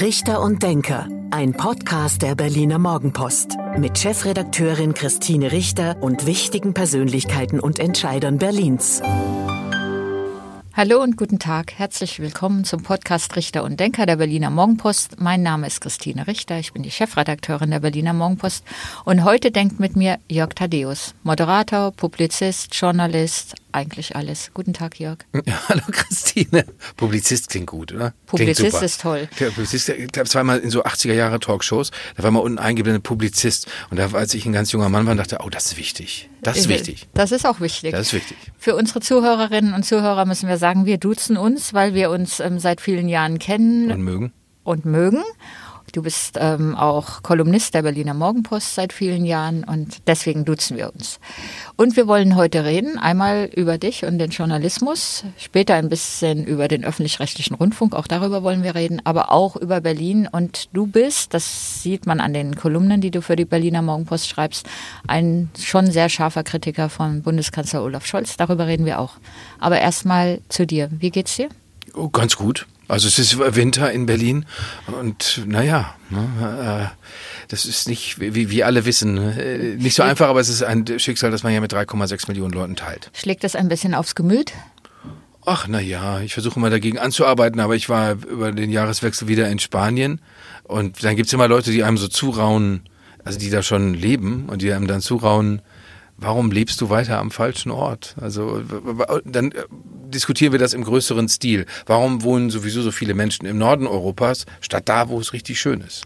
Richter und Denker, ein Podcast der Berliner Morgenpost mit Chefredakteurin Christine Richter und wichtigen Persönlichkeiten und Entscheidern Berlins. Hallo und guten Tag. Herzlich willkommen zum Podcast Richter und Denker der Berliner Morgenpost. Mein Name ist Christine Richter. Ich bin die Chefredakteurin der Berliner Morgenpost. Und heute denkt mit mir Jörg Thaddeus, Moderator, Publizist, Journalist, eigentlich alles. Guten Tag, Jörg. Hallo, Christine. Publizist klingt gut, oder? Publizist ist toll. Der Publizist, ich glaube, zweimal in so 80er Jahre Talkshows, da war mal unten eingeblendet Publizist. Und da, als ich ein ganz junger Mann war, dachte, oh, das ist wichtig. Das ist wichtig. Das ist auch wichtig. Das ist wichtig. Für unsere Zuhörerinnen und Zuhörer müssen wir sagen, wir duzen uns, weil wir uns ähm, seit vielen Jahren kennen. Und mögen. Und mögen. Du bist ähm, auch Kolumnist der Berliner Morgenpost seit vielen Jahren und deswegen duzen wir uns. Und wir wollen heute reden, einmal über dich und den Journalismus, später ein bisschen über den öffentlich-rechtlichen Rundfunk, auch darüber wollen wir reden, aber auch über Berlin. Und du bist, das sieht man an den Kolumnen, die du für die Berliner Morgenpost schreibst, ein schon sehr scharfer Kritiker von Bundeskanzler Olaf Scholz. Darüber reden wir auch. Aber erstmal zu dir. Wie geht's dir? Oh, ganz gut. Also es ist Winter in Berlin und naja, ne, äh, das ist nicht, wie, wie alle wissen, äh, nicht so einfach, aber es ist ein Schicksal, das man ja mit 3,6 Millionen Leuten teilt. Schlägt das ein bisschen aufs Gemüt? Ach na ja, ich versuche mal dagegen anzuarbeiten, aber ich war über den Jahreswechsel wieder in Spanien und dann gibt's immer Leute, die einem so zurauen, also die da schon leben und die einem dann zurauen, warum lebst du weiter am falschen Ort? Also dann äh, diskutieren wir das im größeren Stil. Warum wohnen sowieso so viele Menschen im Norden Europas, statt da, wo es richtig schön ist?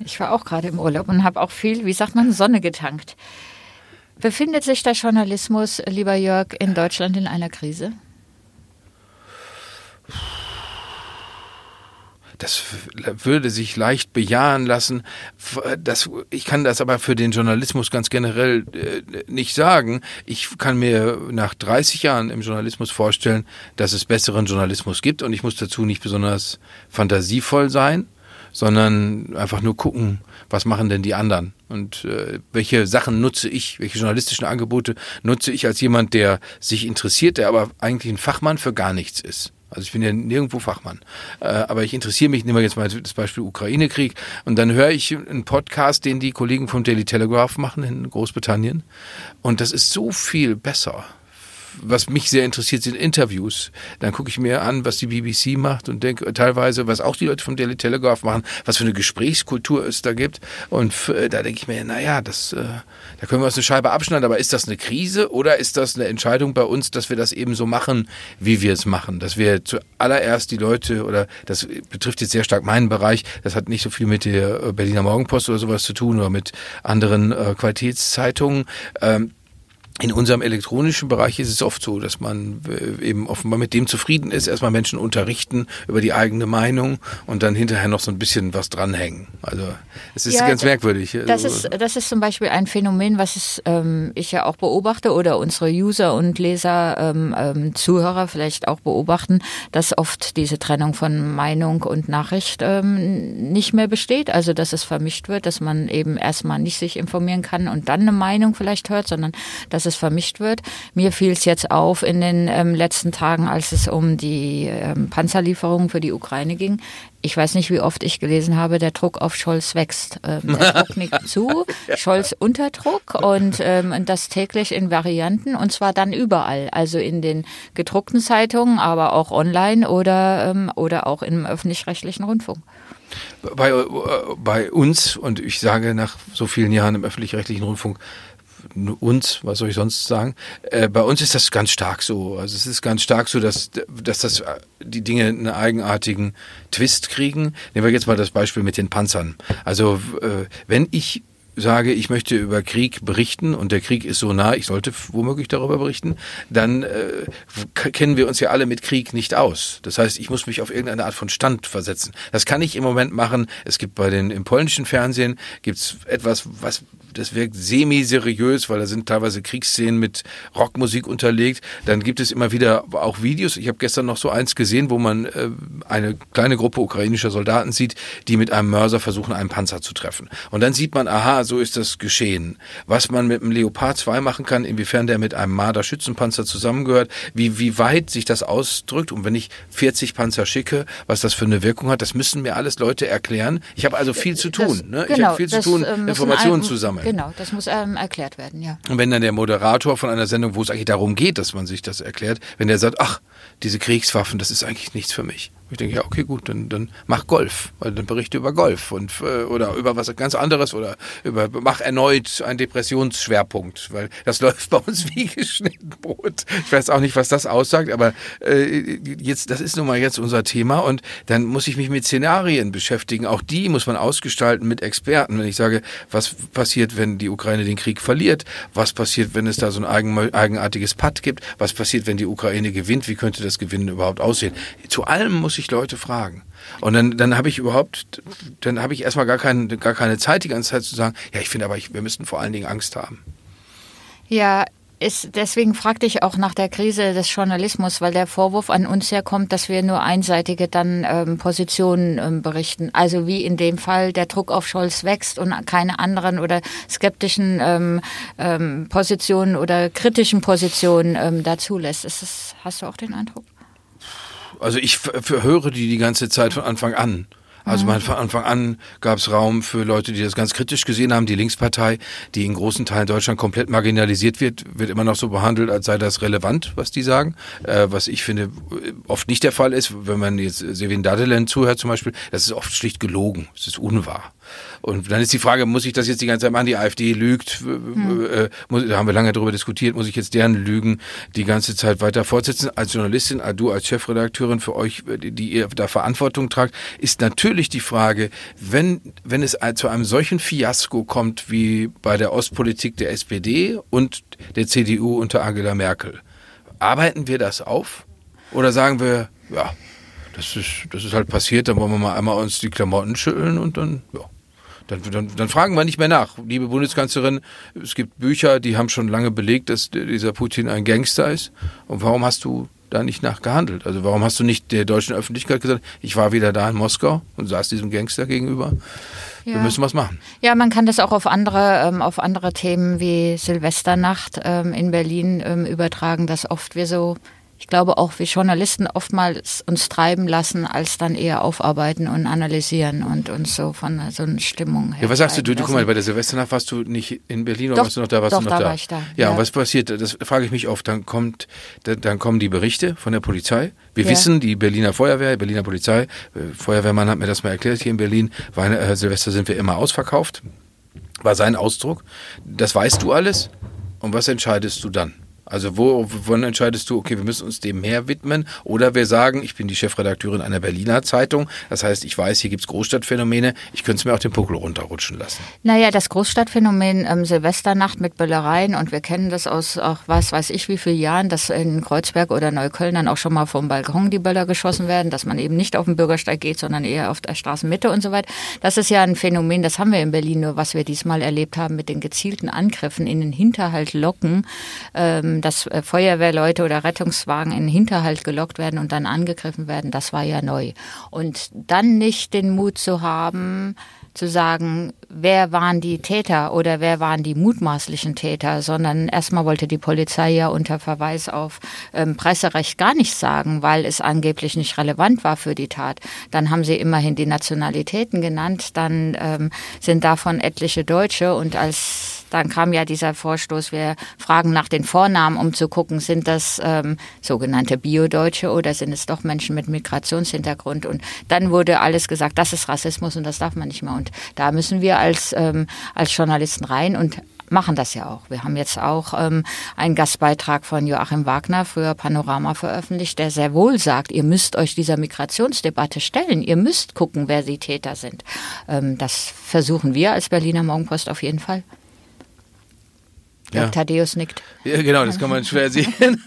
Ich war auch gerade im Urlaub und habe auch viel, wie sagt man, Sonne getankt. Befindet sich der Journalismus, lieber Jörg, in Deutschland in einer Krise? Das würde sich leicht bejahen lassen. Das, ich kann das aber für den Journalismus ganz generell äh, nicht sagen. Ich kann mir nach 30 Jahren im Journalismus vorstellen, dass es besseren Journalismus gibt und ich muss dazu nicht besonders fantasievoll sein, sondern einfach nur gucken, was machen denn die anderen und äh, welche Sachen nutze ich, welche journalistischen Angebote nutze ich als jemand, der sich interessiert, der aber eigentlich ein Fachmann für gar nichts ist. Also ich bin ja nirgendwo Fachmann. Äh, aber ich interessiere mich, nehmen wir jetzt mal das Beispiel Ukraine-Krieg, und dann höre ich einen Podcast, den die Kollegen vom Daily Telegraph machen in Großbritannien. Und das ist so viel besser was mich sehr interessiert, sind Interviews. Dann gucke ich mir an, was die BBC macht und denke teilweise, was auch die Leute vom Daily Telegraph machen, was für eine Gesprächskultur es da gibt. Und da denke ich mir, naja, das, äh, da können wir uns eine Scheibe abschneiden, aber ist das eine Krise oder ist das eine Entscheidung bei uns, dass wir das eben so machen, wie wir es machen? Dass wir zuallererst die Leute, oder das betrifft jetzt sehr stark meinen Bereich, das hat nicht so viel mit der Berliner Morgenpost oder sowas zu tun oder mit anderen äh, Qualitätszeitungen. Ähm, in unserem elektronischen Bereich ist es oft so, dass man äh, eben offenbar mit dem zufrieden ist, erstmal Menschen unterrichten über die eigene Meinung und dann hinterher noch so ein bisschen was dranhängen. Also es ist ja, ganz merkwürdig. Das ist, das ist zum Beispiel ein Phänomen, was es, ähm, ich ja auch beobachte oder unsere User und Leser, ähm, ähm, Zuhörer vielleicht auch beobachten, dass oft diese Trennung von Meinung und Nachricht ähm, nicht mehr besteht. Also dass es vermischt wird, dass man eben erstmal nicht sich informieren kann und dann eine Meinung vielleicht hört, sondern dass dass es vermischt wird. Mir fiel es jetzt auf in den ähm, letzten Tagen, als es um die ähm, Panzerlieferungen für die Ukraine ging. Ich weiß nicht, wie oft ich gelesen habe, der Druck auf Scholz wächst. Ähm, der Druck nickt zu, Scholz unter Druck und ähm, das täglich in Varianten und zwar dann überall. Also in den gedruckten Zeitungen, aber auch online oder, ähm, oder auch im öffentlich-rechtlichen Rundfunk. Bei, äh, bei uns, und ich sage nach so vielen Jahren im öffentlich-rechtlichen Rundfunk, uns, was soll ich sonst sagen? Äh, bei uns ist das ganz stark so. Also es ist ganz stark so, dass, dass das, äh, die Dinge einen eigenartigen Twist kriegen. Nehmen wir jetzt mal das Beispiel mit den Panzern. Also äh, wenn ich sage, ich möchte über Krieg berichten und der Krieg ist so nah, ich sollte womöglich darüber berichten, dann äh, kennen wir uns ja alle mit Krieg nicht aus. Das heißt, ich muss mich auf irgendeine Art von Stand versetzen. Das kann ich im Moment machen. Es gibt bei den im polnischen Fernsehen gibt's etwas, was das wirkt semi-seriös, weil da sind teilweise Kriegsszenen mit Rockmusik unterlegt. Dann gibt es immer wieder auch Videos. Ich habe gestern noch so eins gesehen, wo man äh, eine kleine Gruppe ukrainischer Soldaten sieht, die mit einem Mörser versuchen, einen Panzer zu treffen. Und dann sieht man, aha, so ist das geschehen. Was man mit einem Leopard 2 machen kann, inwiefern der mit einem Marder-Schützenpanzer zusammengehört, wie, wie weit sich das ausdrückt und wenn ich 40 Panzer schicke, was das für eine Wirkung hat, das müssen mir alles Leute erklären. Ich habe also viel zu tun. Das, ne? genau, ich habe viel zu tun, äh, Informationen zu sammeln. Genau, das muss ähm, erklärt werden, ja. Und wenn dann der Moderator von einer Sendung, wo es eigentlich darum geht, dass man sich das erklärt, wenn der sagt, ach, diese Kriegswaffen, das ist eigentlich nichts für mich. Ich denke, ja, okay, gut, dann, dann mach Golf. Also dann berichte über Golf und, äh, oder über was ganz anderes oder über, mach erneut einen Depressionsschwerpunkt, weil das läuft bei uns wie geschnitten Brot. Ich weiß auch nicht, was das aussagt, aber äh, jetzt, das ist nun mal jetzt unser Thema und dann muss ich mich mit Szenarien beschäftigen. Auch die muss man ausgestalten mit Experten. Wenn ich sage, was passiert, wenn die Ukraine den Krieg verliert? Was passiert, wenn es da so ein eigen, eigenartiges Patt gibt? Was passiert, wenn die Ukraine gewinnt? Wie könnte das Gewinnen überhaupt aussehen? Zu allem muss ich ich Leute fragen. Und dann, dann habe ich überhaupt, dann habe ich erstmal gar, kein, gar keine Zeit, die ganze Zeit zu sagen, ja, ich finde aber, ich, wir müssten vor allen Dingen Angst haben. Ja, ist, deswegen fragte ich auch nach der Krise des Journalismus, weil der Vorwurf an uns herkommt, dass wir nur einseitige dann ähm, Positionen ähm, berichten. Also wie in dem Fall der Druck auf Scholz wächst und keine anderen oder skeptischen ähm, ähm, Positionen oder kritischen Positionen ähm, dazu. Ist das, hast du auch den Eindruck? Also ich höre die die ganze Zeit von Anfang an. Also mhm. von Anfang an gab es Raum für Leute, die das ganz kritisch gesehen haben. Die Linkspartei, die in großen Teilen Deutschland komplett marginalisiert wird, wird immer noch so behandelt, als sei das relevant, was die sagen. Äh, was ich finde oft nicht der Fall ist, wenn man jetzt Sevin Dadelen zuhört zum Beispiel, das ist oft schlicht gelogen. Es ist unwahr. Und dann ist die Frage, muss ich das jetzt die ganze Zeit machen? Die AfD lügt, hm. äh, muss, da haben wir lange darüber diskutiert, muss ich jetzt deren Lügen die ganze Zeit weiter fortsetzen? Als Journalistin, du als Chefredakteurin für euch, die ihr da Verantwortung tragt, ist natürlich die Frage, wenn, wenn es zu einem solchen Fiasko kommt wie bei der Ostpolitik der SPD und der CDU unter Angela Merkel, arbeiten wir das auf? Oder sagen wir, ja, das ist, das ist halt passiert, dann wollen wir mal einmal uns die Klamotten schütteln und dann, ja. Dann, dann, dann fragen wir nicht mehr nach. Liebe Bundeskanzlerin, es gibt Bücher, die haben schon lange belegt, dass dieser Putin ein Gangster ist. Und warum hast du da nicht nachgehandelt? Also warum hast du nicht der deutschen Öffentlichkeit gesagt, ich war wieder da in Moskau und saß diesem Gangster gegenüber? Ja. Wir müssen was machen. Ja, man kann das auch auf andere, ähm, auf andere Themen wie Silvesternacht ähm, in Berlin ähm, übertragen, dass oft wir so ich glaube auch wir Journalisten oftmals uns treiben lassen, als dann eher aufarbeiten und analysieren und uns so von so einer Stimmung her. Ja, was sagst du? Du, du guck mal, bei der Silvesternacht warst du nicht in Berlin oder doch, warst du noch da? Warst doch, du noch da, da? war ich da. Ja, ja, und was passiert? Das frage ich mich oft. Dann kommt, dann kommen die Berichte von der Polizei. Wir ja. wissen, die Berliner Feuerwehr, Berliner Polizei, äh, Feuerwehrmann hat mir das mal erklärt hier in Berlin. Weil, äh, Silvester sind wir immer ausverkauft. War sein Ausdruck. Das weißt du alles. Und was entscheidest du dann? Also wo, wann entscheidest du, okay, wir müssen uns dem mehr widmen? Oder wir sagen, ich bin die Chefredakteurin einer Berliner Zeitung, das heißt, ich weiß, hier gibt's Großstadtphänomene, ich könnte es mir auch den Puckel runterrutschen lassen. Naja, das Großstadtphänomen ähm, Silvesternacht mit Böllereien und wir kennen das aus auch was weiß ich wie vielen Jahren, dass in Kreuzberg oder Neukölln dann auch schon mal vom Balkon die Böller geschossen werden, dass man eben nicht auf den Bürgersteig geht, sondern eher auf der Straßenmitte und so weiter. Das ist ja ein Phänomen, das haben wir in Berlin nur, was wir diesmal erlebt haben mit den gezielten Angriffen in den Hinterhalt locken. Ähm, dass äh, Feuerwehrleute oder Rettungswagen in den Hinterhalt gelockt werden und dann angegriffen werden, das war ja neu. Und dann nicht den Mut zu haben, zu sagen, wer waren die Täter oder wer waren die mutmaßlichen Täter, sondern erstmal wollte die Polizei ja unter Verweis auf ähm, Presserecht gar nichts sagen, weil es angeblich nicht relevant war für die Tat. Dann haben sie immerhin die Nationalitäten genannt, dann ähm, sind davon etliche Deutsche und als dann kam ja dieser Vorstoß, wir fragen nach den Vornamen, um zu gucken, sind das ähm, sogenannte Bio-Deutsche oder sind es doch Menschen mit Migrationshintergrund? Und dann wurde alles gesagt, das ist Rassismus und das darf man nicht mehr. Und da müssen wir als, ähm, als Journalisten rein und machen das ja auch. Wir haben jetzt auch ähm, einen Gastbeitrag von Joachim Wagner, früher Panorama, veröffentlicht, der sehr wohl sagt, ihr müsst euch dieser Migrationsdebatte stellen. Ihr müsst gucken, wer die Täter sind. Ähm, das versuchen wir als Berliner Morgenpost auf jeden Fall. Ja. Thaddeus nickt. Ja, genau, das kann man schwer sehen.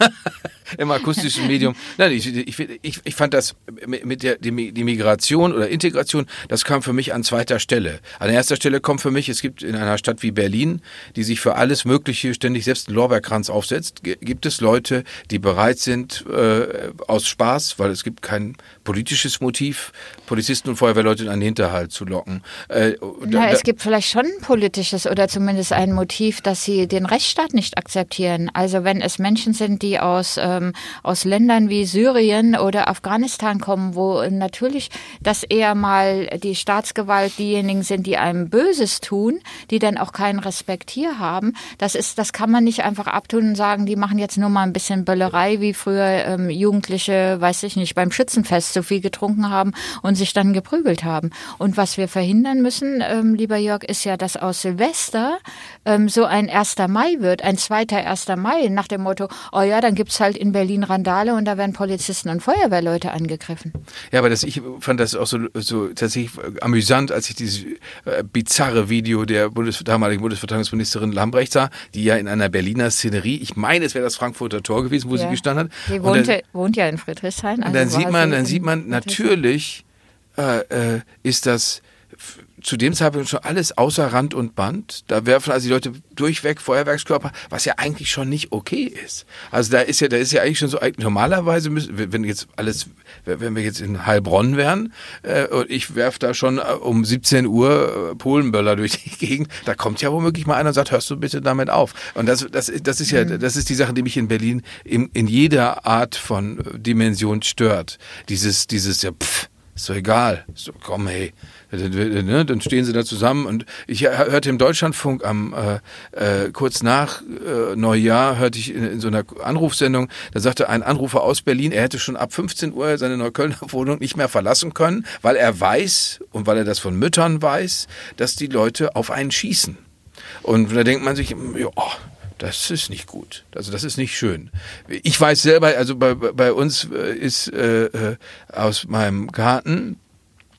Im akustischen Medium. Nein, ich, ich, ich, fand das mit der die, Migration oder Integration, das kam für mich an zweiter Stelle. An erster Stelle kommt für mich, es gibt in einer Stadt wie Berlin, die sich für alles Mögliche ständig selbst einen Lorbeerkranz aufsetzt, gibt es Leute, die bereit sind, äh, aus Spaß, weil es gibt kein politisches Motiv, Polizisten und Feuerwehrleute in einen Hinterhalt zu locken. Äh, Na, da, es gibt vielleicht schon ein politisches oder zumindest ein Motiv, dass sie den Rechtsstaat nicht akzeptieren. Also wenn es Menschen sind, die aus, ähm, aus Ländern wie Syrien oder Afghanistan kommen, wo natürlich das eher mal die Staatsgewalt diejenigen sind, die einem Böses tun, die dann auch keinen Respekt hier haben, das ist, das kann man nicht einfach abtun und sagen, die machen jetzt nur mal ein bisschen Böllerei, wie früher ähm, Jugendliche, weiß ich nicht, beim Schützenfest so viel getrunken haben und sich dann geprügelt haben. Und was wir verhindern müssen, ähm, lieber Jörg, ist ja, dass aus Silvester ähm, so ein 1. Mai wird, ein zweiter 1. Mai, nach dem Motto, oh ja, dann gibt's halt in Berlin Randale und da werden Polizisten und Feuerwehrleute angegriffen. Ja, aber das, ich fand das auch so, so tatsächlich amüsant, als ich dieses äh, bizarre Video der Bundes damaligen Bundesverteidigungsministerin Lambrecht sah, die ja in einer Berliner Szenerie, ich meine, es wäre das Frankfurter Tor gewesen, wo ja. sie gestanden hat. Sie wohnte, dann, wohnt ja in Friedrichshain. Also und dann sieht man, dann sieht man natürlich, äh, äh, ist das zu dem Zeitpunkt schon alles außer Rand und Band. Da werfen also die Leute durchweg Feuerwerkskörper, was ja eigentlich schon nicht okay ist. Also da ist ja, da ist ja eigentlich schon so, normalerweise müssen, wenn jetzt alles, wenn wir jetzt in Heilbronn wären, äh, und ich werf da schon äh, um 17 Uhr äh, Polenböller durch die Gegend, da kommt ja womöglich mal einer und sagt, hörst du bitte damit auf. Und das, das, das ist ja, mhm. das ist die Sache, die mich in Berlin in, in jeder Art von Dimension stört. Dieses, dieses, ja, pff, ist doch egal. So, komm, hey. Ne, dann stehen sie da zusammen und ich hörte im Deutschlandfunk am äh, äh, kurz nach äh, Neujahr hörte ich in, in, so einer Anrufsendung, da sagte ein Anrufer aus Berlin, er hätte schon ab 15 Uhr seine Neuköllner Wohnung nicht mehr verlassen können, weil er weiß und weil er das von Müttern weiß, dass die Leute auf einen schießen. Und da denkt man sich, ja, das ist nicht gut. Also das ist nicht schön. Ich weiß selber, also bei, bei uns äh, ist äh, äh, aus meinem Garten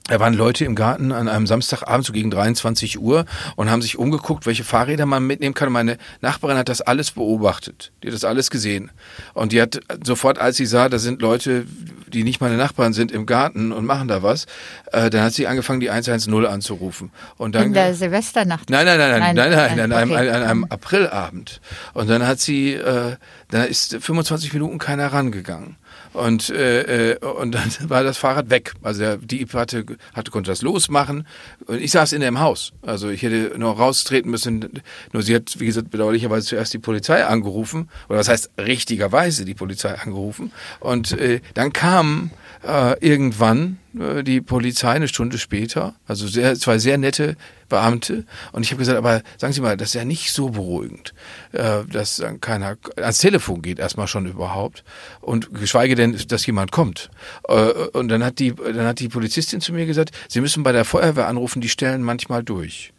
da waren Leute im Garten an einem Samstagabend so gegen 23 Uhr und haben sich umgeguckt, welche Fahrräder man mitnehmen kann. Und meine Nachbarin hat das alles beobachtet. Die hat das alles gesehen. Und die hat sofort, als sie sah, da sind Leute, die nicht meine Nachbarn sind, im Garten und machen da was, äh, dann hat sie angefangen, die 110 anzurufen. Und dann, In der Silvesternacht? Nein, nein, nein, nein, nein, nein, nein, nein an, einem, an einem Aprilabend. Und dann hat sie, äh, da ist 25 Minuten keiner rangegangen. Und, äh, äh, und dann war das Fahrrad weg. Also der Dieb hatte, hatte, konnte das losmachen. Und ich saß in dem Haus. Also ich hätte noch raustreten müssen. Nur sie hat, wie gesagt, bedauerlicherweise zuerst die Polizei angerufen. Oder was heißt richtigerweise die Polizei angerufen. Und äh, dann kam äh, irgendwann äh, die Polizei eine Stunde später, also sehr, zwei sehr nette Beamte. Und ich habe gesagt, aber sagen Sie mal, das ist ja nicht so beruhigend, äh, dass dann keiner ans Telefon geht erstmal schon überhaupt und geschweige denn, dass jemand kommt. Äh, und dann hat die, dann hat die Polizistin zu mir gesagt, Sie müssen bei der Feuerwehr anrufen, die stellen manchmal durch.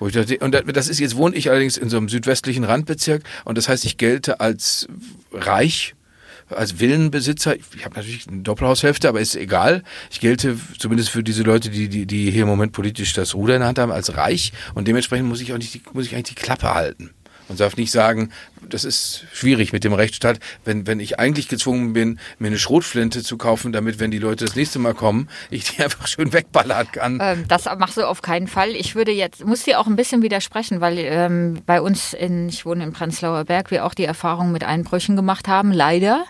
und das ist jetzt wohne ich allerdings in so einem südwestlichen Randbezirk und das heißt, ich gelte als reich als Villenbesitzer, ich habe natürlich eine Doppelhaushälfte, aber ist egal. Ich gelte zumindest für diese Leute, die, die, die hier im Moment politisch das Ruder in der Hand haben, als reich und dementsprechend muss ich auch nicht, muss ich eigentlich die Klappe halten und darf nicht sagen, das ist schwierig mit dem Rechtsstaat, wenn, wenn ich eigentlich gezwungen bin, mir eine Schrotflinte zu kaufen, damit, wenn die Leute das nächste Mal kommen, ich die einfach schön wegballern kann. Ähm, das machst du auf keinen Fall. Ich würde jetzt, muss dir auch ein bisschen widersprechen, weil ähm, bei uns in, ich wohne in Prenzlauer Berg, wir auch die Erfahrung mit Einbrüchen gemacht haben, leider.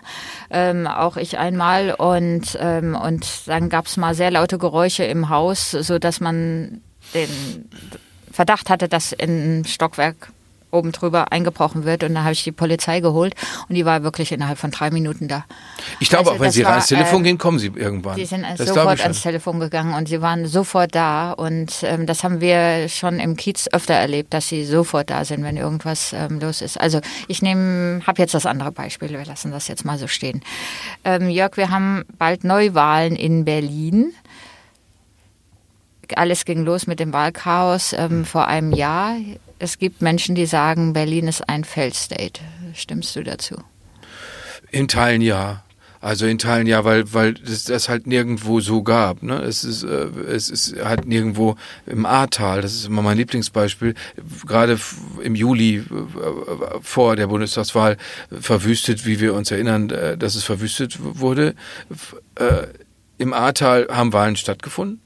Ähm, auch ich einmal und, ähm, und dann gab es mal sehr laute Geräusche im Haus, so dass man den Verdacht hatte, dass in Stockwerk oben drüber eingebrochen wird. Und dann habe ich die Polizei geholt und die war wirklich innerhalb von drei Minuten da. Ich glaube also, auch, wenn Sie war, ans Telefon äh, gehen, kommen Sie irgendwann. Sie sind das sofort ans Telefon gegangen und sie waren sofort da. Und ähm, das haben wir schon im Kiez öfter erlebt, dass sie sofort da sind, wenn irgendwas ähm, los ist. Also ich nehme, habe jetzt das andere Beispiel, wir lassen das jetzt mal so stehen. Ähm, Jörg, wir haben bald Neuwahlen in Berlin alles ging los mit dem Wahlchaos ähm, vor einem Jahr es gibt Menschen, die sagen, Berlin ist ein Feldstate. Stimmst du dazu? In Teilen ja. Also in Teilen ja, weil weil es das halt nirgendwo so gab. Ne? Es ist äh, es ist halt nirgendwo im Ahrtal. Das ist immer mein Lieblingsbeispiel. Gerade im Juli äh, vor der Bundestagswahl verwüstet, wie wir uns erinnern, äh, dass es verwüstet wurde. Äh, Im Ahrtal haben Wahlen stattgefunden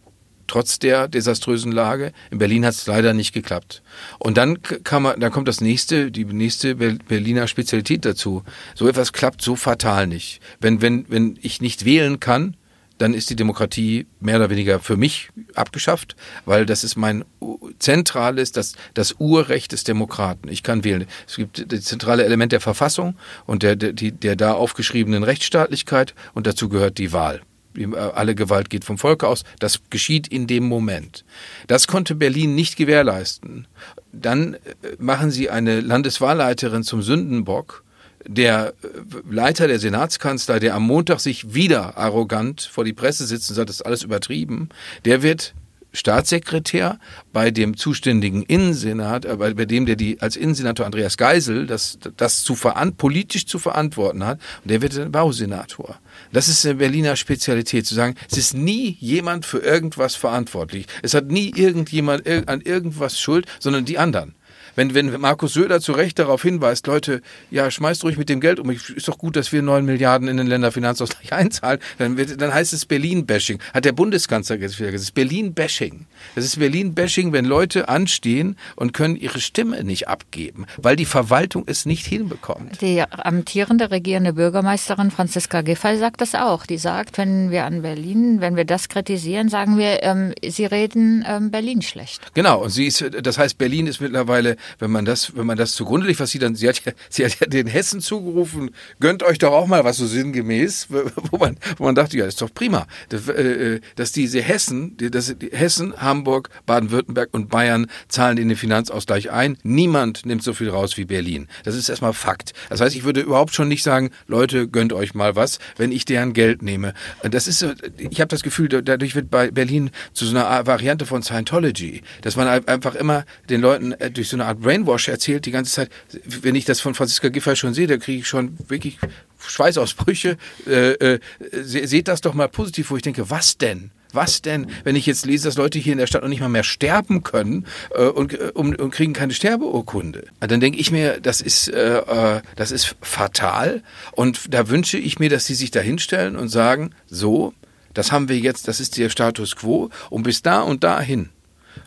trotz der desaströsen Lage. In Berlin hat es leider nicht geklappt. Und dann kann man, dann kommt das nächste, die nächste Berliner Spezialität dazu. So etwas klappt so fatal nicht. Wenn, wenn, wenn ich nicht wählen kann, dann ist die Demokratie mehr oder weniger für mich abgeschafft, weil das ist mein zentrales, das, das Urrecht des Demokraten. Ich kann wählen. Es gibt das zentrale Element der Verfassung und der, der, der da aufgeschriebenen Rechtsstaatlichkeit und dazu gehört die Wahl. Äh, alle Gewalt geht vom Volke aus. Das geschieht in dem Moment. Das konnte Berlin nicht gewährleisten. Dann äh, machen sie eine Landeswahlleiterin zum Sündenbock. Der äh, Leiter der Senatskanzlei, der am Montag sich wieder arrogant vor die Presse sitzt und sagt, das ist alles übertrieben, der wird Staatssekretär bei dem zuständigen Innensenat, äh, bei, dem, der die als Innensenator Andreas Geisel das, das zu veran, politisch zu verantworten hat, und der wird Bausenator. Das ist eine Berliner Spezialität, zu sagen, es ist nie jemand für irgendwas verantwortlich. Es hat nie irgendjemand an irgendwas Schuld, sondern die anderen wenn, wenn Markus Söder zu Recht darauf hinweist, Leute, ja, schmeißt ruhig mit dem Geld um. Ist doch gut, dass wir neun Milliarden in den Länderfinanzausgleich einzahlen. Dann, wird, dann heißt es Berlin-Bashing. Hat der Bundeskanzler gesagt, es ist Berlin-Bashing. Das ist Berlin-Bashing, wenn Leute anstehen und können ihre Stimme nicht abgeben, weil die Verwaltung es nicht hinbekommt. Die amtierende regierende Bürgermeisterin Franziska Giffey sagt das auch. Die sagt, wenn wir an Berlin, wenn wir das kritisieren, sagen wir, ähm, sie reden ähm, Berlin schlecht. Genau. Und sie ist, das heißt, Berlin ist mittlerweile wenn man das, wenn man das zugrunde liegt, was sie dann, sie hat ja, sie hat ja den Hessen zugerufen, gönnt euch doch auch mal was so sinngemäß, wo man, wo man dachte, ja, ist doch prima, dass, äh, dass diese Hessen, dass Hessen, Hamburg, Baden-Württemberg und Bayern zahlen in den Finanzausgleich ein. Niemand nimmt so viel raus wie Berlin. Das ist erstmal Fakt. Das heißt, ich würde überhaupt schon nicht sagen, Leute, gönnt euch mal was, wenn ich deren Geld nehme. Das ist, ich habe das Gefühl, dadurch wird bei Berlin zu so einer Variante von Scientology, dass man einfach immer den Leuten äh, durch so eine Art Brainwash erzählt die ganze Zeit. Wenn ich das von Franziska Giffey schon sehe, da kriege ich schon wirklich Schweißausbrüche. Äh, äh, seht das doch mal positiv, wo ich denke, was denn? Was denn, wenn ich jetzt lese, dass Leute hier in der Stadt noch nicht mal mehr sterben können äh, und, äh, um, und kriegen keine Sterbeurkunde? Dann denke ich mir, das ist, äh, äh, das ist fatal. Und da wünsche ich mir, dass sie sich da hinstellen und sagen, so, das haben wir jetzt, das ist der Status quo und bis da und dahin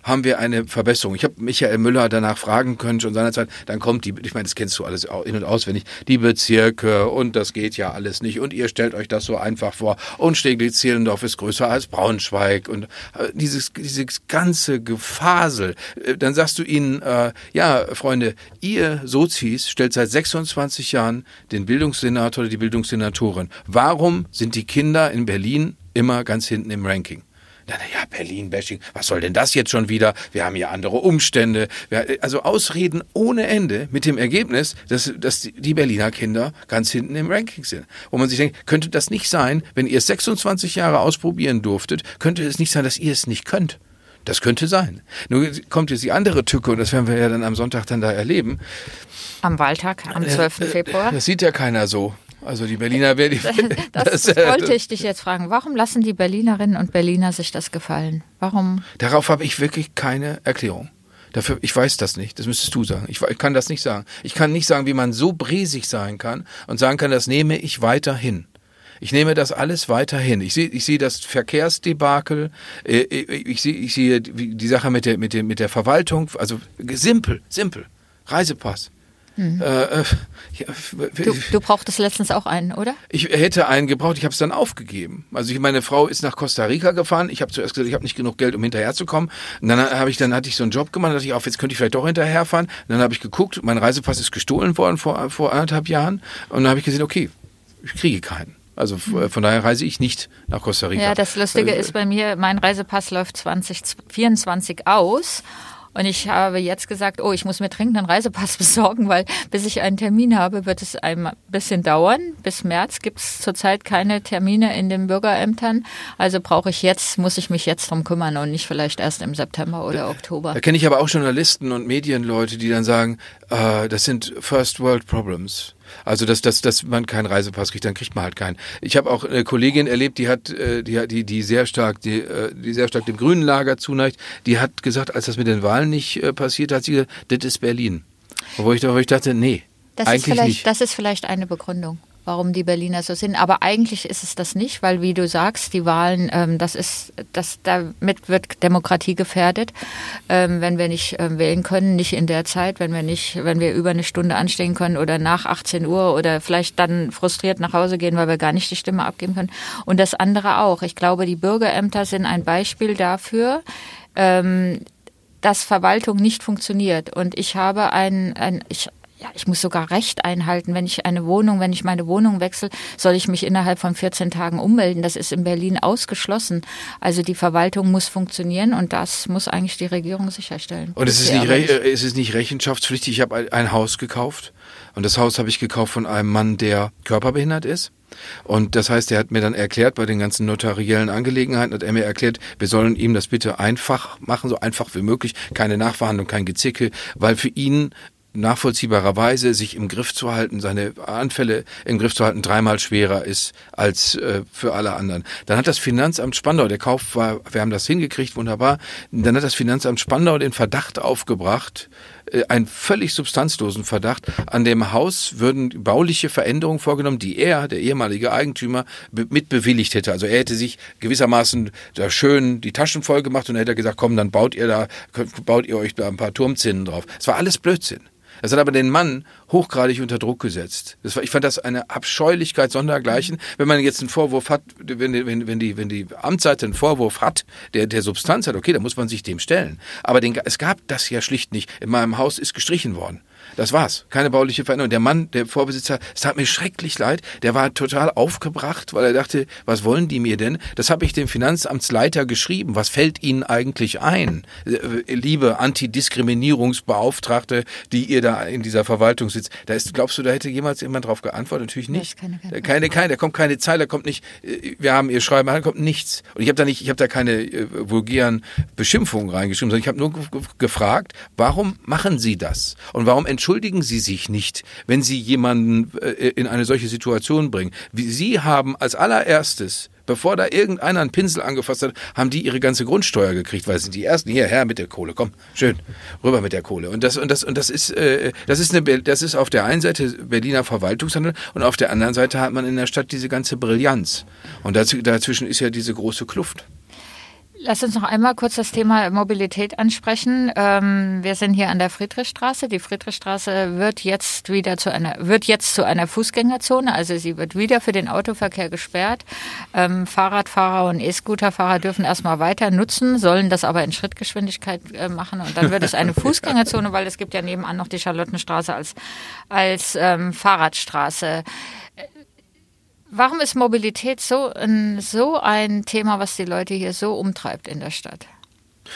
haben wir eine Verbesserung. Ich habe Michael Müller danach fragen können schon seinerzeit, dann kommt die, ich meine, das kennst du alles in- und auswendig, die Bezirke und das geht ja alles nicht und ihr stellt euch das so einfach vor und Steglitz-Zehlendorf ist größer als Braunschweig und äh, dieses, dieses ganze Gefasel. Äh, dann sagst du ihnen, äh, ja, Freunde, ihr Sozis stellt seit 26 Jahren den Bildungssenator oder die Bildungssenatorin. Warum sind die Kinder in Berlin immer ganz hinten im Ranking? Ja, Berlin-Bashing, was soll denn das jetzt schon wieder? Wir haben ja andere Umstände. Also Ausreden ohne Ende mit dem Ergebnis, dass, dass die Berliner Kinder ganz hinten im Ranking sind. Wo man sich denkt, könnte das nicht sein, wenn ihr es 26 Jahre ausprobieren durftet, könnte es nicht sein, dass ihr es nicht könnt. Das könnte sein. Nur kommt jetzt die andere Tücke, und das werden wir ja dann am Sonntag dann da erleben. Am Wahltag, am 12. Äh, äh, Februar. Das sieht ja keiner so. Also die Berliner werden das, das, wollte ich dich jetzt fragen. Warum lassen die Berlinerinnen und Berliner sich das gefallen? Warum? Darauf habe ich wirklich keine Erklärung. Dafür, ich weiß das nicht. Das müsstest du sagen. Ich, ich, kann das nicht sagen. Ich kann nicht sagen, wie man so bresig sein kann und sagen kann, das nehme ich weiterhin. Ich nehme das alles weiterhin. Ich sehe, ich sehe das Verkehrsdebakel. Äh, äh, ich sehe, ich sehe die Sache mit der, mit der, mit der Verwaltung. Also simpel, simpel. Reisepass. Mhm. Äh, äh ja, du, du brauchtest letztens auch einen, oder? Ich hätte einen gebraucht, ich habe es dann aufgegeben. Also ich, meine Frau ist nach Costa Rica gefahren. Ich habe zuerst gesagt, ich habe nicht genug Geld, um hinterherzukommen. Und dann habe ich, dann hatte ich so einen Job gemacht, dachte ich, auf, jetzt könnte ich vielleicht doch hinterherfahren. Und dann habe ich geguckt, mein Reisepass ist gestohlen worden vor, vor anderthalb Jahren. Und dann habe ich gesehen, okay, ich kriege keinen. Also mhm. von daher reise ich nicht nach Costa Rica. Ja, das Lustige äh, ist bei mir, mein Reisepass läuft 2024 aus. Und ich habe jetzt gesagt, oh, ich muss mir dringend einen Reisepass besorgen, weil bis ich einen Termin habe, wird es ein bisschen dauern. Bis März gibt es zurzeit keine Termine in den Bürgerämtern. Also brauche ich jetzt, muss ich mich jetzt drum kümmern und nicht vielleicht erst im September oder Oktober. Da kenne ich aber auch Journalisten und Medienleute, die dann sagen, äh, das sind First World Problems. Also dass, dass, dass man keinen Reisepass kriegt, dann kriegt man halt keinen. Ich habe auch eine Kollegin erlebt, die hat, äh, die, die, die sehr stark, die, äh, die sehr stark dem grünen Lager zuneigt. Die hat gesagt, als das mit den Wahlen nicht äh, passiert, hat sie gesagt, das ist Berlin. Wo ich, wo ich dachte, nee, das eigentlich ist vielleicht, nicht. Das ist vielleicht eine Begründung warum die Berliner so sind. Aber eigentlich ist es das nicht, weil wie du sagst, die Wahlen, ähm, das ist, das damit wird Demokratie gefährdet, ähm, wenn wir nicht ähm, wählen können, nicht in der Zeit, wenn wir nicht, wenn wir über eine Stunde anstehen können oder nach 18 Uhr oder vielleicht dann frustriert nach Hause gehen, weil wir gar nicht die Stimme abgeben können. Und das andere auch. Ich glaube, die Bürgerämter sind ein Beispiel dafür. Ähm, dass Verwaltung nicht funktioniert. Und ich habe ein, ein ich ja, ich muss sogar Recht einhalten. Wenn ich eine Wohnung, wenn ich meine Wohnung wechsle, soll ich mich innerhalb von 14 Tagen ummelden. Das ist in Berlin ausgeschlossen. Also die Verwaltung muss funktionieren und das muss eigentlich die Regierung sicherstellen. Und es ist, nicht, es ist nicht rechenschaftspflichtig. Ich habe ein Haus gekauft und das Haus habe ich gekauft von einem Mann, der körperbehindert ist. Und das heißt, er hat mir dann erklärt, bei den ganzen notariellen Angelegenheiten hat er mir erklärt, wir sollen ihm das bitte einfach machen, so einfach wie möglich, keine Nachverhandlung, kein Gezicke, weil für ihn nachvollziehbarerweise sich im Griff zu halten, seine Anfälle im Griff zu halten, dreimal schwerer ist als äh, für alle anderen. Dann hat das Finanzamt Spandau, der Kauf war, wir haben das hingekriegt, wunderbar, dann hat das Finanzamt Spandau den Verdacht aufgebracht, äh, einen völlig substanzlosen Verdacht, an dem Haus würden bauliche Veränderungen vorgenommen, die er, der ehemalige Eigentümer, mit bewilligt hätte. Also er hätte sich gewissermaßen da schön die Taschen voll gemacht und hätte gesagt, komm, dann baut ihr da, baut ihr euch da ein paar Turmzinnen drauf. Es war alles Blödsinn. Das hat aber den Mann hochgradig unter Druck gesetzt. War, ich fand das eine Abscheulichkeit sondergleichen. Wenn man jetzt einen Vorwurf hat, wenn, wenn, wenn, die, wenn die Amtsseite einen Vorwurf hat, der, der Substanz hat, okay, dann muss man sich dem stellen. Aber den, es gab das ja schlicht nicht. In meinem Haus ist gestrichen worden. Das war's. Keine bauliche Veränderung. Der Mann, der Vorbesitzer, es tat mir schrecklich leid. Der war total aufgebracht, weil er dachte, was wollen die mir denn? Das habe ich dem Finanzamtsleiter geschrieben. Was fällt Ihnen eigentlich ein? Äh, liebe Antidiskriminierungsbeauftragte, die ihr da in dieser Verwaltung sitzt. Da ist, glaubst du, da hätte jemals jemand drauf geantwortet? Natürlich nicht. Keine, keine, keine, keine, da kommt keine Zeile, da kommt nicht, äh, wir haben ihr Schreiben, da kommt nichts. Und ich habe da nicht, ich habe da keine äh, vulgären Beschimpfungen reingeschrieben, sondern ich habe nur gefragt, warum machen Sie das? Und warum entschuldigen Sie sich nicht, wenn Sie jemanden äh, in eine solche Situation bringen. Sie haben als allererstes Bevor da irgendeiner einen Pinsel angefasst hat, haben die ihre ganze Grundsteuer gekriegt, weil sie sind die ersten hierher mit der Kohle. Komm, schön, rüber mit der Kohle. Und das und das und das ist äh, das ist eine das ist auf der einen Seite Berliner Verwaltungshandel und auf der anderen Seite hat man in der Stadt diese ganze Brillanz. Und dazwischen ist ja diese große Kluft. Lass uns noch einmal kurz das Thema Mobilität ansprechen. Ähm, wir sind hier an der Friedrichstraße. Die Friedrichstraße wird jetzt wieder zu einer, wird jetzt zu einer Fußgängerzone. Also sie wird wieder für den Autoverkehr gesperrt. Ähm, Fahrradfahrer und E-Scooterfahrer dürfen erstmal weiter nutzen, sollen das aber in Schrittgeschwindigkeit äh, machen. Und dann wird es eine Fußgängerzone, weil es gibt ja nebenan noch die Charlottenstraße als, als ähm, Fahrradstraße. Warum ist Mobilität so ein, so ein Thema, was die Leute hier so umtreibt in der Stadt?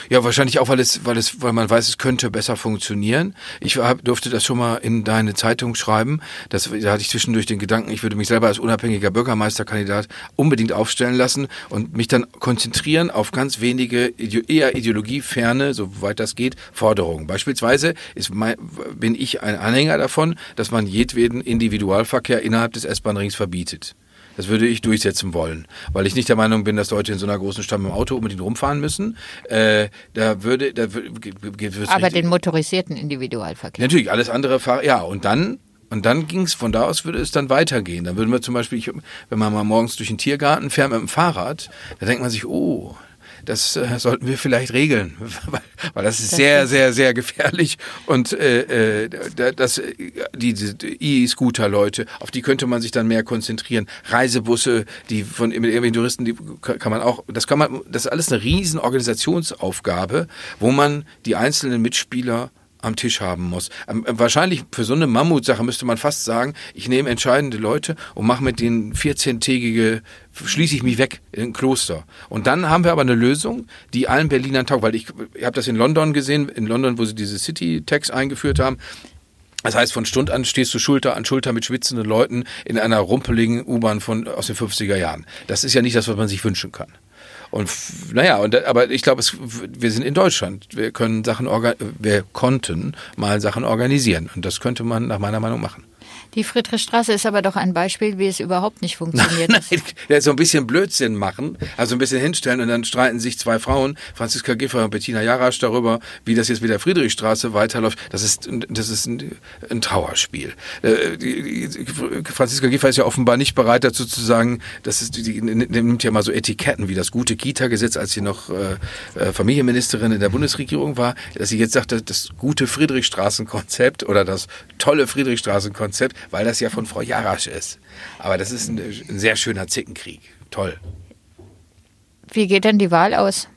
Ja, wahrscheinlich auch, weil es, weil es, weil man weiß, es könnte besser funktionieren. Ich hab, durfte das schon mal in deine Zeitung schreiben. Das, da hatte ich zwischendurch den Gedanken, ich würde mich selber als unabhängiger Bürgermeisterkandidat unbedingt aufstellen lassen und mich dann konzentrieren auf ganz wenige eher ideologieferne, soweit das geht, Forderungen. Beispielsweise ist mein, bin ich ein Anhänger davon, dass man jedweden Individualverkehr innerhalb des S-Bahn-Rings verbietet. Das würde ich durchsetzen wollen, weil ich nicht der Meinung bin, dass Leute in so einer großen Stadt mit dem Auto unbedingt rumfahren müssen. Äh, da würde, da aber den motorisierten Individualverkehr. Natürlich, alles andere fahr ja und dann und dann ging es, von da aus würde es dann weitergehen. Dann würden wir zum Beispiel, ich, wenn man mal morgens durch den Tiergarten fährt mit dem Fahrrad, da denkt man sich, oh, das äh, sollten wir vielleicht regeln, weil, weil das ist das sehr, ist sehr, sehr gefährlich. Und äh, äh, das, die, die E-Scooter-Leute, auf die könnte man sich dann mehr konzentrieren. Reisebusse, die von mit irgendwelchen Touristen, die kann man auch, das kann man, das ist alles eine riesen Organisationsaufgabe, wo man die einzelnen Mitspieler am Tisch haben muss. Ähm, wahrscheinlich für so eine Mammutsache müsste man fast sagen, ich nehme entscheidende Leute und mache mit denen 14-tägige, schließe ich mich weg in ein Kloster. Und dann haben wir aber eine Lösung, die allen Berlinern taugt, weil ich, ich habe das in London gesehen, in London, wo sie diese City-Tax eingeführt haben. Das heißt, von Stund an stehst du Schulter an Schulter mit schwitzenden Leuten in einer rumpeligen U-Bahn von aus den 50er Jahren. Das ist ja nicht das, was man sich wünschen kann. Und naja, und, aber ich glaube, wir sind in Deutschland. Wir können Sachen wir konnten mal Sachen organisieren. Und das könnte man nach meiner Meinung machen. Die Friedrichstraße ist aber doch ein Beispiel, wie es überhaupt nicht funktioniert. Nein, nein, ja, so ein bisschen Blödsinn machen, also ein bisschen hinstellen und dann streiten sich zwei Frauen, Franziska Giffey und Bettina Jarasch, darüber, wie das jetzt mit der Friedrichstraße weiterläuft. Das ist, das ist ein, ein Trauerspiel. Äh, Franziska Giffey ist ja offenbar nicht bereit dazu zu sagen, dass es, die, nimmt ja mal so Etiketten wie das gute Kita-Gesetz, als sie noch äh, äh, Familienministerin in der Bundesregierung war, dass sie jetzt sagt, das gute Friedrichstraßenkonzept oder das tolle Friedrichstraßenkonzept weil das ja von Frau Jarasch ist. Aber das ist ein, ein sehr schöner Zickenkrieg. Toll. Wie geht denn die Wahl aus?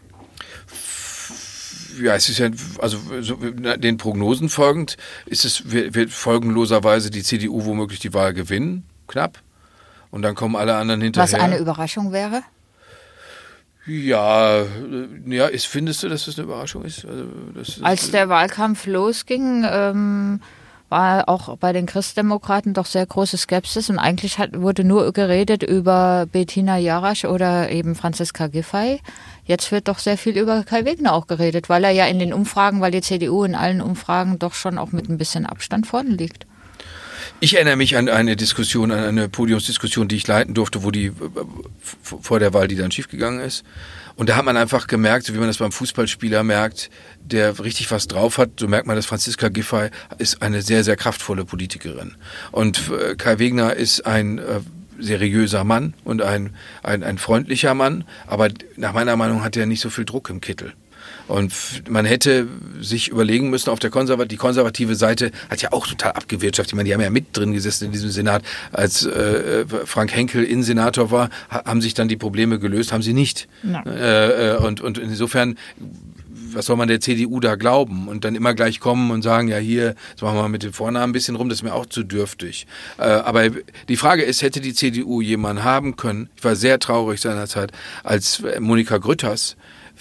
ja, es ist ja, also so, den Prognosen folgend ist es, wird folgenloserweise die CDU womöglich die Wahl gewinnen, knapp. Und dann kommen alle anderen hinterher. Was eine Überraschung wäre? Ja, ja, ist, findest du, dass das eine Überraschung ist? Also, ist Als der Wahlkampf losging, ähm, war auch bei den Christdemokraten doch sehr große Skepsis und eigentlich hat, wurde nur geredet über Bettina Jarasch oder eben Franziska Giffey. Jetzt wird doch sehr viel über Kai Wegner auch geredet, weil er ja in den Umfragen, weil die CDU in allen Umfragen doch schon auch mit ein bisschen Abstand vorne liegt. Ich erinnere mich an eine Diskussion, an eine Podiumsdiskussion, die ich leiten durfte, wo die vor der Wahl, die dann schiefgegangen ist. Und da hat man einfach gemerkt, so wie man das beim Fußballspieler merkt, der richtig was drauf hat, so merkt man, dass Franziska Giffey ist eine sehr, sehr kraftvolle Politikerin. Und äh, Kai Wegner ist ein äh, seriöser Mann und ein, ein, ein freundlicher Mann, aber nach meiner Meinung hat er nicht so viel Druck im Kittel. Und man hätte sich überlegen müssen, auf der Konservat die konservative Seite hat ja auch total abgewirtschaftet. Ich meine, die haben ja mit drin gesessen in diesem Senat. Als äh, Frank Henkel Innensenator war, haben sich dann die Probleme gelöst, haben sie nicht. Äh, äh, und, und insofern was soll man der CDU da glauben? Und dann immer gleich kommen und sagen, ja hier, jetzt machen wir mal mit dem Vornamen ein bisschen rum, das ist mir auch zu dürftig. Äh, aber die Frage ist, hätte die CDU jemanden haben können, ich war sehr traurig seinerzeit, als Monika Grütters,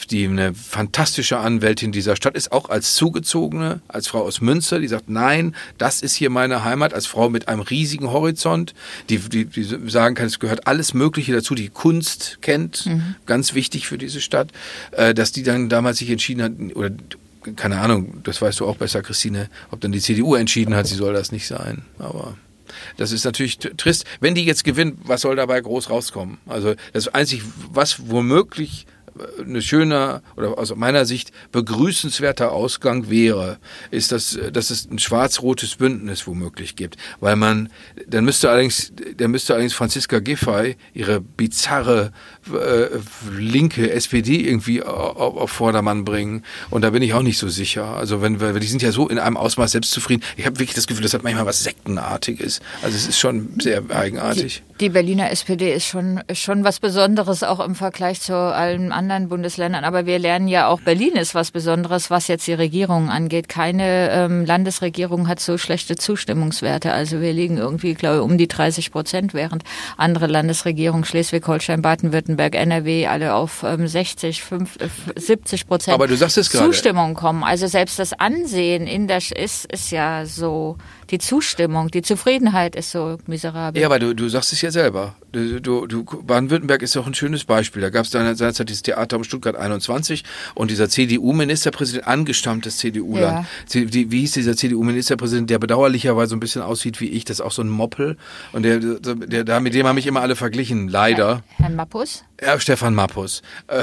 die eine fantastische Anwältin dieser Stadt ist, auch als Zugezogene, als Frau aus Münster, die sagt, nein, das ist hier meine Heimat, als Frau mit einem riesigen Horizont, die, die, die sagen kann, es gehört alles Mögliche dazu, die Kunst kennt, mhm. ganz wichtig für diese Stadt, äh, dass die dann damals sich entschieden hat, oder keine Ahnung, das weißt du auch besser, Christine, ob dann die CDU entschieden hat, sie soll das nicht sein, aber das ist natürlich trist. Wenn die jetzt gewinnt, was soll dabei groß rauskommen? Also das Einzige, was womöglich eine schöner oder aus meiner Sicht begrüßenswerter Ausgang wäre, ist, dass, dass es ein schwarz-rotes Bündnis womöglich gibt. Weil man, dann müsste allerdings, dann müsste allerdings Franziska Giffey ihre bizarre äh, linke SPD irgendwie auf, auf Vordermann bringen. Und da bin ich auch nicht so sicher. Also wenn wir, die sind ja so in einem Ausmaß selbstzufrieden. Ich habe wirklich das Gefühl, das hat manchmal was Sektenartiges. Also es ist schon sehr eigenartig. Die, die Berliner SPD ist schon, schon was Besonderes, auch im Vergleich zu allen anderen Bundesländern. Aber wir lernen ja auch, Berlin ist was Besonderes, was jetzt die Regierung angeht. Keine ähm, Landesregierung hat so schlechte Zustimmungswerte. Also wir liegen irgendwie, glaube ich, um die 30 Prozent, während andere Landesregierungen, Schleswig-Holstein, Baden-Württemberg, NRW alle auf ähm, 60, 5, 70 Prozent Aber du sagst es Zustimmung kommen. Also selbst das Ansehen in der ist, ist ja so die Zustimmung, die Zufriedenheit ist so miserabel. Ja, aber du, du sagst es ja selber. Du, du, du Baden-Württemberg ist doch ein schönes Beispiel. Da gab es seinerzeit dieses Theater um Stuttgart 21 und dieser CDU-Ministerpräsident, angestammtes CDU-Land. Ja. Wie hieß dieser CDU-Ministerpräsident, der bedauerlicherweise so ein bisschen aussieht wie ich, das ist auch so ein Moppel. Und der, der, der, mit dem haben mich immer alle verglichen, leider. Herrn Mappus? Ja, Stefan Mappus. Äh,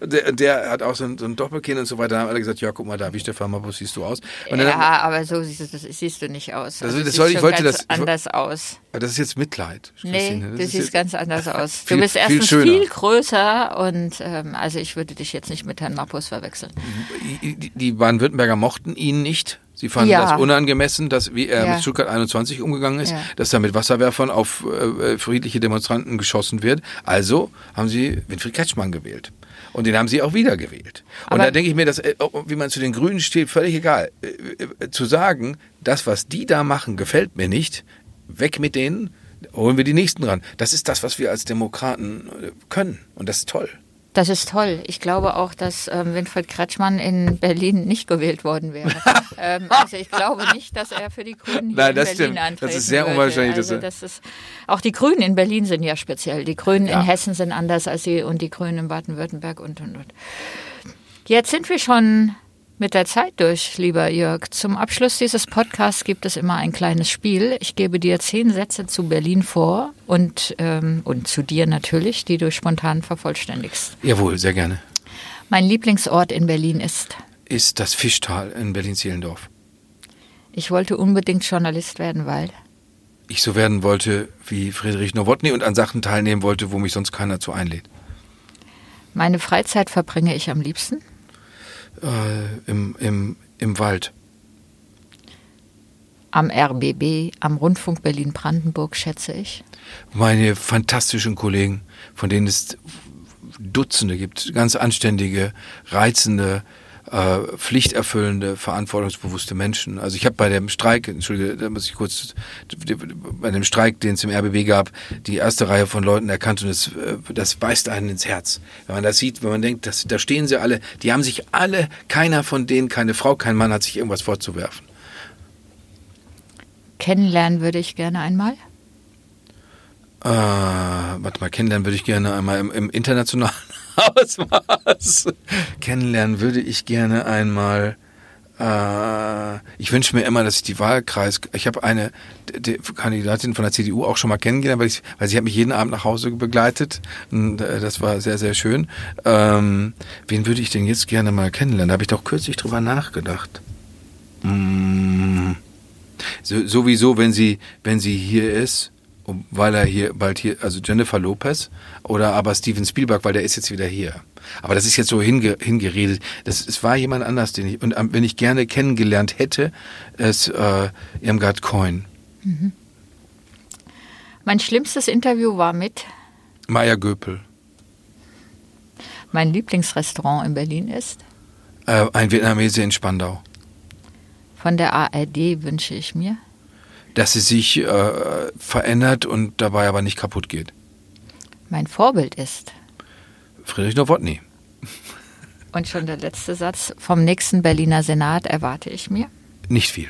der, der hat auch so ein, so ein Doppelkinn und so weiter. Da haben alle gesagt, ja, guck mal da, wie Stefan Mappus siehst du aus. Ja, aber so siehst du, siehst du nicht aus. Also, das soll, ich wollte das anders aus. Das ist jetzt Mitleid. Christine. Nee, du siehst ganz anders aus. Viel, du bist erstens viel, viel größer und ähm, also ich würde dich jetzt nicht mit Herrn Mappus verwechseln. Die, die Baden-Württemberger mochten ihn nicht. Sie fanden ja. das unangemessen, dass wie er ja. mit Stuttgart 21 umgegangen ist, ja. dass da mit Wasserwerfern auf äh, friedliche Demonstranten geschossen wird. Also haben sie Winfried Kretschmann gewählt. Und den haben sie auch wieder gewählt. Und da denke ich mir, dass, äh, wie man zu den Grünen steht, völlig egal. Äh, äh, zu sagen, das, was die da machen, gefällt mir nicht, weg mit denen, holen wir die Nächsten ran. Das ist das, was wir als Demokraten können. Und das ist toll. Das ist toll. Ich glaube auch, dass ähm, Winfried Kretschmann in Berlin nicht gewählt worden wäre. ähm, also ich glaube nicht, dass er für die Grünen hier Nein, in Berlin stimmt. antreten Das ist sehr unwahrscheinlich. Also das ist, auch die Grünen in Berlin sind ja speziell. Die Grünen ja. in Hessen sind anders als die und die Grünen in Baden-Württemberg und und und. Jetzt sind wir schon mit der Zeit durch, lieber Jörg. Zum Abschluss dieses Podcasts gibt es immer ein kleines Spiel. Ich gebe dir zehn Sätze zu Berlin vor und, ähm, und zu dir natürlich, die du spontan vervollständigst. Jawohl, sehr gerne. Mein Lieblingsort in Berlin ist? Ist das Fischtal in Berlin-Zehlendorf. Ich wollte unbedingt Journalist werden, weil? Ich so werden wollte wie Friedrich Nowotny und an Sachen teilnehmen wollte, wo mich sonst keiner zu einlädt. Meine Freizeit verbringe ich am liebsten? Äh, im, im, Im Wald. Am RBB, am Rundfunk Berlin-Brandenburg, schätze ich. Meine fantastischen Kollegen, von denen es Dutzende gibt, ganz anständige, reizende, äh, pflichterfüllende, verantwortungsbewusste Menschen. Also ich habe bei dem Streik, entschuldige, da muss ich kurz, bei dem Streik, den es im RBB gab, die erste Reihe von Leuten erkannt und das, äh, das beißt einen ins Herz. Wenn man das sieht, wenn man denkt, dass, da stehen sie alle, die haben sich alle, keiner von denen, keine Frau, kein Mann hat sich irgendwas vorzuwerfen. Kennenlernen würde ich gerne einmal. Äh, warte mal, kennenlernen würde ich gerne einmal im, im internationalen Ausmaß. kennenlernen würde ich gerne einmal. Äh, ich wünsche mir immer, dass ich die Wahlkreis. Ich habe eine Kandidatin von der CDU auch schon mal kennengelernt, weil, ich, weil sie hat mich jeden Abend nach Hause begleitet. Und, äh, das war sehr, sehr schön. Ähm, wen würde ich denn jetzt gerne mal kennenlernen? Da habe ich doch kürzlich drüber nachgedacht. Mmh. So, sowieso, wenn sie, wenn sie hier ist, weil er hier bald hier, also Jennifer Lopez oder aber Steven Spielberg, weil der ist jetzt wieder hier. Aber das ist jetzt so hinge, hingeredet. Das, es war jemand anders, den ich, und wenn ich gerne kennengelernt hätte, ist äh, Irmgard Coin. Mhm. Mein schlimmstes Interview war mit Maya Göpel. Mein Lieblingsrestaurant in Berlin ist? Äh, ein Vietnamese in Spandau. Von der ARD wünsche ich mir? Dass sie sich äh, verändert und dabei aber nicht kaputt geht. Mein Vorbild ist? Friedrich Nowotny. Und schon der letzte Satz. Vom nächsten Berliner Senat erwarte ich mir? Nicht viel.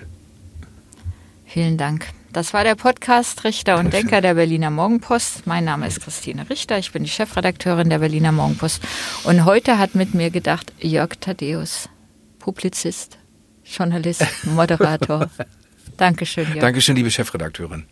Vielen Dank. Das war der Podcast Richter und Denker der Berliner Morgenpost. Mein Name ist Christine Richter. Ich bin die Chefredakteurin der Berliner Morgenpost. Und heute hat mit mir gedacht Jörg Thaddeus, Publizist, Journalist, Moderator. Dankeschön, Jörg. Dankeschön, liebe Chefredakteurin.